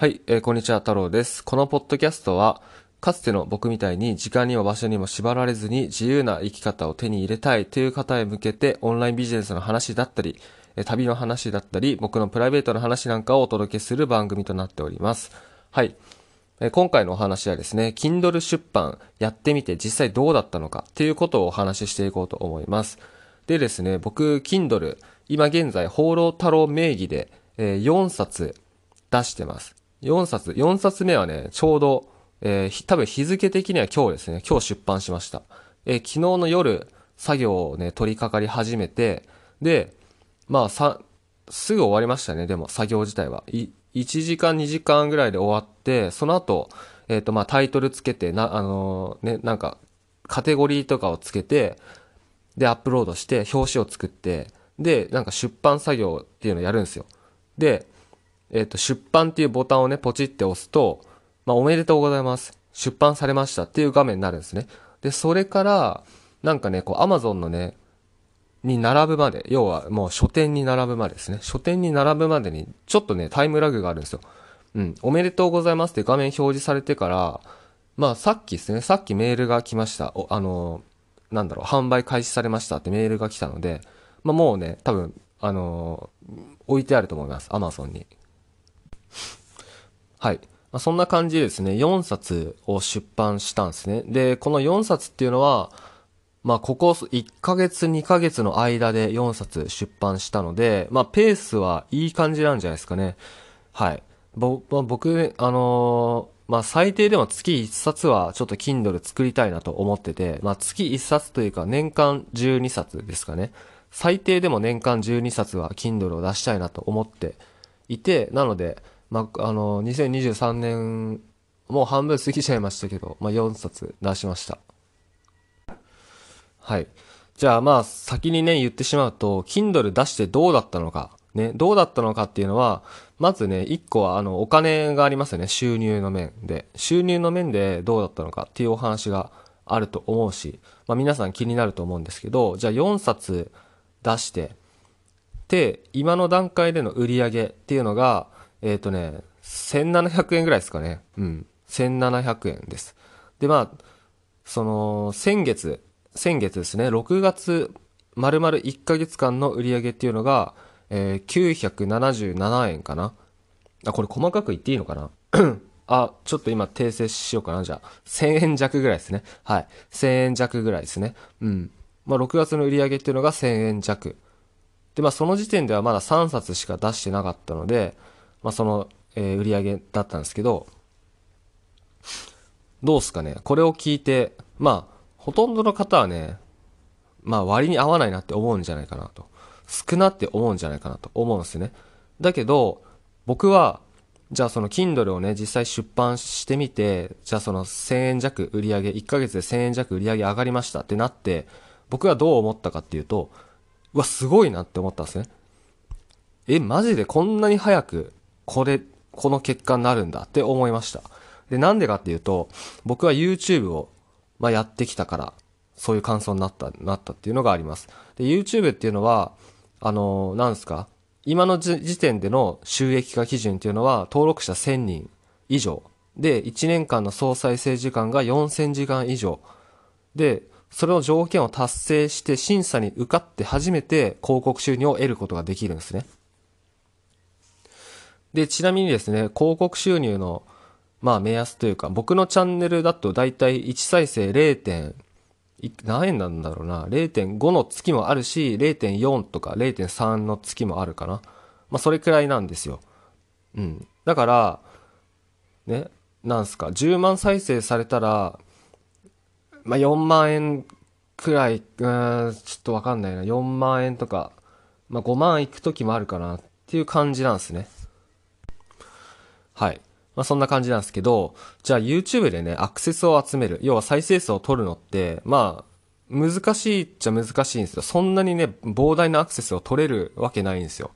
はい、えーこんにちは、太郎です。このポッドキャストは、かつての僕みたいに時間にも場所にも縛られずに自由な生き方を手に入れたいという方へ向けてオンラインビジネスの話だったり、えー旅の話だったり、僕のプライベートの話なんかをお届けする番組となっております。はい。えー今回のお話はですね、Kindle 出版やってみて実際どうだったのかっていうことをお話ししていこうと思います。でですね、僕、Kindle、今現在、放浪太郎名義で、えー4冊出してます。4冊、4冊目はね、ちょうど、えー多分日付的には今日ですね、今日出版しました。えー昨日の夜、作業をね、取り掛かり始めて、で、まあ、さ、すぐ終わりましたね、でも、作業自体は。い、1時間、2時間ぐらいで終わって、その後、えっ、と、まあ、タイトルつけて、な、あのーね、なんか、カテゴリーとかをつけて、で、アップロードして、表紙を作って、で、なんか出版作業っていうのをやるんですよ。で、えっ、と、出版っていうボタンをね、ポチって押すと、まあ、おめでとうございます。出版されましたっていう画面になるんですね。で、それから、なんかね、こう、アマゾンのね、に並ぶまで、要はもう書店に並ぶまでですね。書店に並ぶまでに、ちょっとね、タイムラグがあるんですよ。うん、おめでとうございますって画面表示されてから、まあ、さっきですね、さっきメールが来ました。おあの、なんだろう、販売開始されましたってメールが来たので、まあ、もうね、多分、あの置いてあると思います。アマゾンに。はい。まあ、そんな感じですね、4冊を出版したんですね。で、この4冊っていうのは、まあ、ここ1ヶ月、2ヶ月の間で4冊出版したので、まあ、ペースはいい感じなんじゃないですかね。はい。ぼ、まあ僕、あのーまあ、最低でも月1冊はちょっと Kindle 作りたいなと思ってて、まあ、月1冊というか年間12冊ですかね。最低でも年間12冊は Kindle を出したいなと思っていて、なので、まあ、あの2023年、もう半分過ぎちゃいましたけど、まあ、4冊出しました。はい。じゃあまあ先にね言ってしまうと、Kindle 出してどうだったのか、ね、どうだったのかっていうのは、まずね、一個はあのお金がありますよね、収入の面で。収入の面でどうだったのかっていうお話があると思うし、まあ皆さん気になると思うんですけど、じゃあ4冊出して、で、今の段階での売り上げっていうのが、えっ、とね、1700円ぐらいですかね。うん。1700円です。で、まあ、その、先月、先月ですね、6月、丸々1ヶ月間の売り上げっていうのが、えー977円かな。あ、これ細かく言っていいのかな あ、ちょっと今訂正しようかな。じゃあ、1000円弱ぐらいですね。はい。1000円弱ぐらいですね。うん。まあ、6月の売り上げっていうのが1000円弱。で、まあ、その時点ではまだ3冊しか出してなかったので、まあ、その、えー売り上げだったんですけど、どうすかねこれを聞いて、まあ、ほとんどの方はね、まあ割に合わないなって思うんじゃないかなと。少なって思うんじゃないかなと思うんですね。だけど、僕は、じゃあその Kindle をね、実際出版してみて、じゃあその1000円弱売り上げ、1ヶ月で1000円弱売り上げ上がりましたってなって、僕はどう思ったかっていうと、うわ、すごいなって思ったんですね。え、マジでこんなに早く、これ、この結果になるんだって思いました。で、なんでかっていうと、僕は YouTube を、まあ、やってきたから、そういう感想になった、なったっていうのがあります。で、YouTube っていうのは、あのーなんですか？今の時点での収益化基準っていうのは、登録者1000人以上。で、1年間の総再生時間が4000時間以上。で、それの条件を達成して審査に受かって初めて広告収入を得ることができるんですね。で、ちなみにですね、広告収入の、まあ目安というか、僕のチャンネルだとだいたい1再生 0. 点、い何円なんだろうな、0.5の月もあるし、0.4とか0.3の月もあるかな。まあそれくらいなんですよ。うん。だから、ね、なんすか、10万再生されたら、まあ4万円くらい、うん、ちょっとわかんないな、4万円とか、まあ5万いく時もあるかなっていう感じなんですね。はい。まあそんな感じなんですけど、じゃあ YouTube でね、アクセスを集める。要は再生数を取るのって、まあ、難しいっちゃ難しいんですよ。そんなにね、膨大なアクセスを取れるわけないんですよ。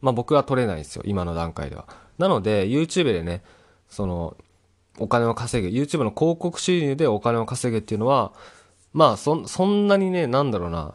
まあ僕は取れないんですよ。今の段階では。なので、YouTube でね、その、お金を稼ぐ。YouTube の広告収入でお金を稼ぐっていうのは、まあそ、そんなにね、なんだろうな、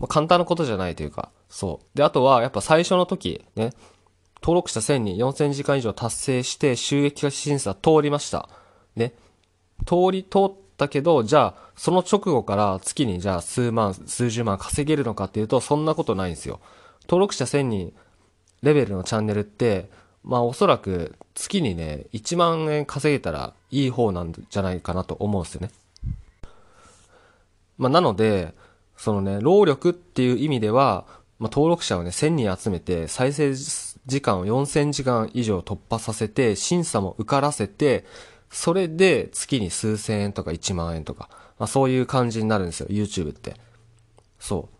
まあ簡単なことじゃないというか、そう。で、あとは、やっぱ最初の時、ね、登録者1000人4000時間以上達成して収益化審査通りました。ね。通り、通ったけど、じゃあ、その直後から月にじゃあ数万、数十万稼げるのかっていうと、そんなことないんですよ。登録者1000人レベルのチャンネルって、まあおそらく月にね、1万円稼げたらいい方なんじゃないかなと思うんですよね。まあなので、そのね、労力っていう意味では、まあ登録者をね、1000人集めて、再生時間を4000時間以上突破させて、審査も受からせて、それで月に数千円とか1万円とか、まあそういう感じになるんですよ、YouTube って。そう。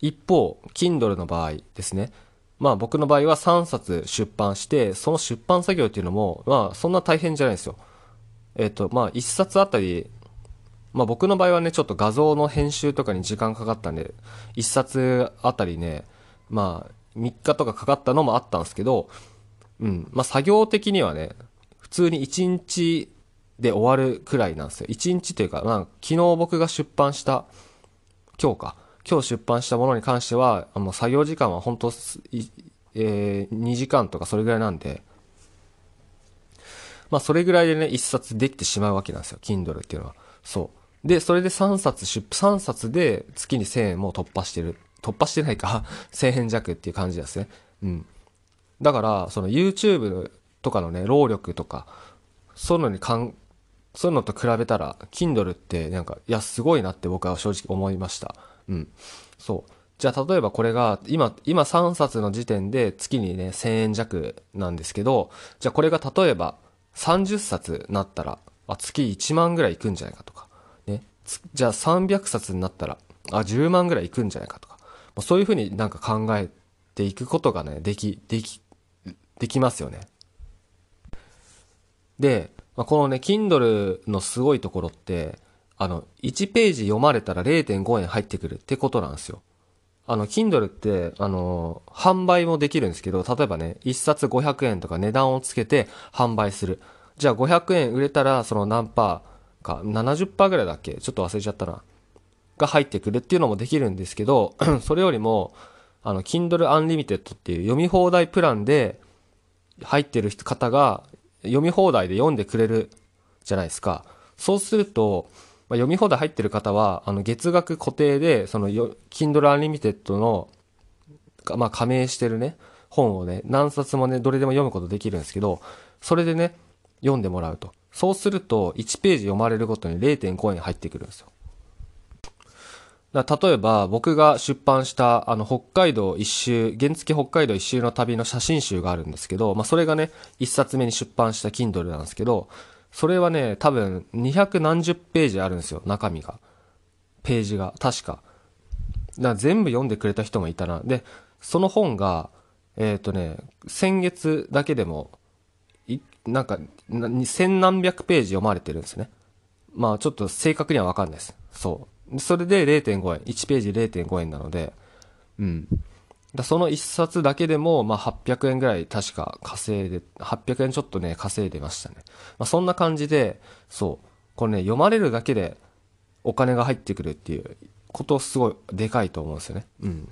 一方、Kindle の場合ですね。まあ僕の場合は3冊出版して、その出版作業っていうのも、まあそんな大変じゃないんですよ。えっ、と、まあ1冊あたり、まあ僕の場合はね、ちょっと画像の編集とかに時間かかったんで、1冊あたりね、まあ3日とかかかったのもあったんですけど、うん、まあ作業的にはね、普通に1日で終わるくらいなんですよ。1日というか、まあ昨日僕が出版した、今日か。今日出版したものに関しては、あの、作業時間は本当、えー、2時間とかそれぐらいなんで、まあ、それぐらいでね、1冊できてしまうわけなんですよ。Kindle っていうのは。そう。で、それで3冊出、3冊で月に1000円も突破してる。突破してないか 1000円弱っていう感じですね。うん。だから、その YouTube とかのね、労力とか、そういうのにかん、そういうのと比べたら、Kindle ってなんか、いや、すごいなって僕は正直思いました。うん。そう。じゃあ例えばこれが、今、今3冊の時点で月にね、1000円弱なんですけど、じゃあこれが例えば30冊なったら、あ、月1万ぐらいいくんじゃないかとか、じゃあ300冊になったら、あ、10万ぐらいいくんじゃないかとか、そういうふうになんか考えていくことがね、でき、でき、できますよね。で、まあ、このね、Kindle のすごいところって、あの、1ページ読まれたら0.5円入ってくるってことなんですよ。あの、Kindle って、あの、販売もできるんですけど、例えばね、1冊500円とか値段をつけて販売する。じゃあ500円売れたら、その何パーか、70%ぐらいだっけ？ちょっと忘れちゃったな。が入ってくるっていうのもできるんですけど、それよりも、あの、Kindle Unlimited っていう読み放題プランで入ってる方が読み放題で読んでくれるじゃないですか。そうすると、まあ、読み放題入ってる方は、あの、月額固定で、その、Kindle Unlimited の、まあ、加盟してるね、本をね、何冊もね、どれでも読むことできるんですけど、それでね、読んでもらうと。そうすると、1ページ読まれるごとに0.5円入ってくるんですよ。だ例えば、僕が出版した、あの、北海道一周、原付北海道一周の旅の写真集があるんですけど、まあ、それがね、1冊目に出版した Kindle なんですけど、それはね、多分、200何十ページあるんですよ、中身が。ページが。確か。だ全部読んでくれた人もいたな。で、その本が、えっ、ー、とね、先月だけでも、なんか、千何百ページ読まれてるんですね。まあちょっと正確にはわかんないです。そう。それで0.5円。1ページ0.5円なので、うん。だその一冊だけでも、まあ、800円ぐらい確か稼いで、800円ちょっとね、稼いでましたね。まあ、そんな感じで、そう。これね、読まれるだけでお金が入ってくるっていうことすごいでかいと思うんですよね。うん。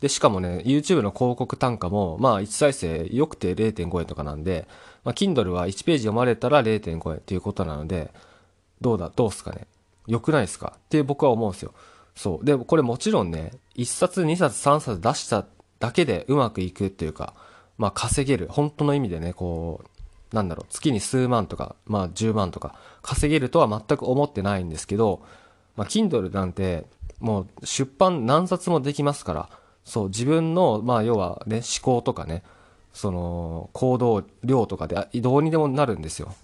で、しかもね、YouTube の広告単価も、まあ、1再生良くて0.5円とかなんで、まあ、Kindle は1ページ読まれたら0.5円っていうことなので、どうだ、どうすかね？良くないですか？って僕は思うんですよ。そう。で、これもちろんね、1冊、2冊、3冊出しただけでうまくいくっていうか、まあ稼げる。本当の意味でね、こう、なんだろう、月に数万とか、まあ10万とか稼げるとは全く思ってないんですけど、まあ Kindle なんて、もう出版何冊もできますから、そう、自分の、まあ要はね、思考とかね、その、行動量とかでどうにでもなるんですよ。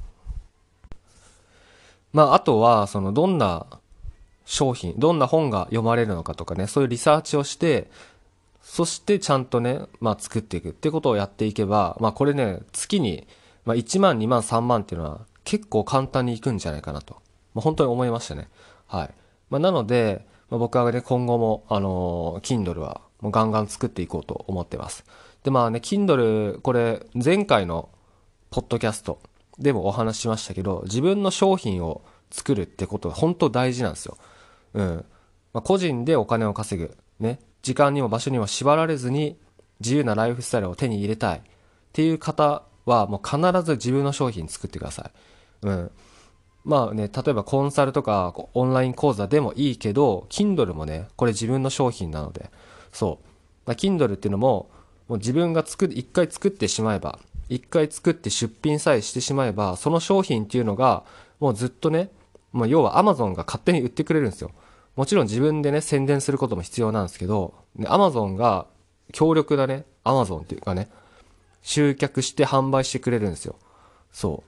まああとは、その、どんな商品、どんな本が読まれるのかとかね、そういうリサーチをして、そしてちゃんとね、まあ作っていくってことをやっていけば、まあこれね、月に、まあ1万、2万、3万っていうのは結構簡単にいくんじゃないかなと。まあ本当に思いましたね。はい。まあなので、まあ、僕はね、今後も、あのー、Kindle はもうガンガン作っていこうと思ってます。で、まあね、Kindle、これ、前回のポッドキャストでもお話ししましたけど、自分の商品を作るってことが本当大事なんですよ。うん。まあ、個人でお金を稼ぐ。ね。時間にも場所にも縛られずに、自由なライフスタイルを手に入れたいっていう方はもう必ず自分の商品作ってください。うん。まあね、例えばコンサルとかオンライン講座でもいいけど、Kindle もね、これ自分の商品なので、そう。まあ、Kindle っていうのも、もう自分が作一回作ってしまえば、一回作って出品さえしてしまえば、その商品っていうのが、もうずっとね、まあ、要は Amazon が勝手に売ってくれるんですよ。もちろん自分でね、宣伝することも必要なんですけど、ね、Amazon が強力なね、Amazon っていうかね、集客して販売してくれるんですよ。そ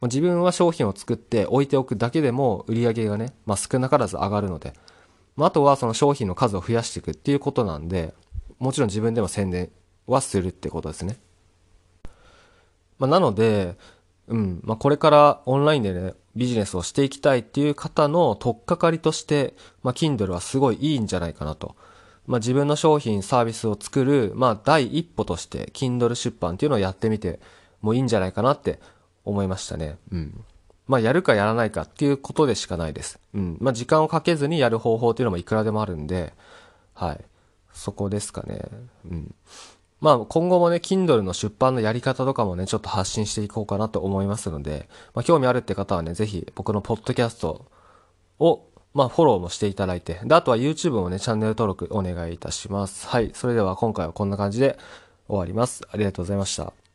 う。自分は商品を作って置いておくだけでも売り上げがね、まあ、少なからず上がるので、まあ、あとはその商品の数を増やしていくっていうことなんで、もちろん自分でも宣伝はするってことですね。まあ、なので、うん、まあ、これからオンラインでね、ビジネスをしていきたいっていう方の取っかかりとして、まあ、Kindle はすごいいいんじゃないかなと。まあ、自分の商品、サービスを作る、まあ、第一歩として、Kindle 出版っていうのをやってみてもいいんじゃないかなって思いましたね。うん。まあ、やるかやらないかっていうことでしかないです。うん。まあ、時間をかけずにやる方法っていうのもいくらでもあるんで、はい。そこですかね。うん。まあ、今後もね、Kindle の出版のやり方とかもね、ちょっと発信していこうかなと思いますので、まあ、興味あるって方はね、ぜひ僕のポッドキャストを、まあ、フォローもしていただいて、で、あとは YouTube もね、チャンネル登録お願いいたします。はい。それでは今回はこんな感じで終わります。ありがとうございました。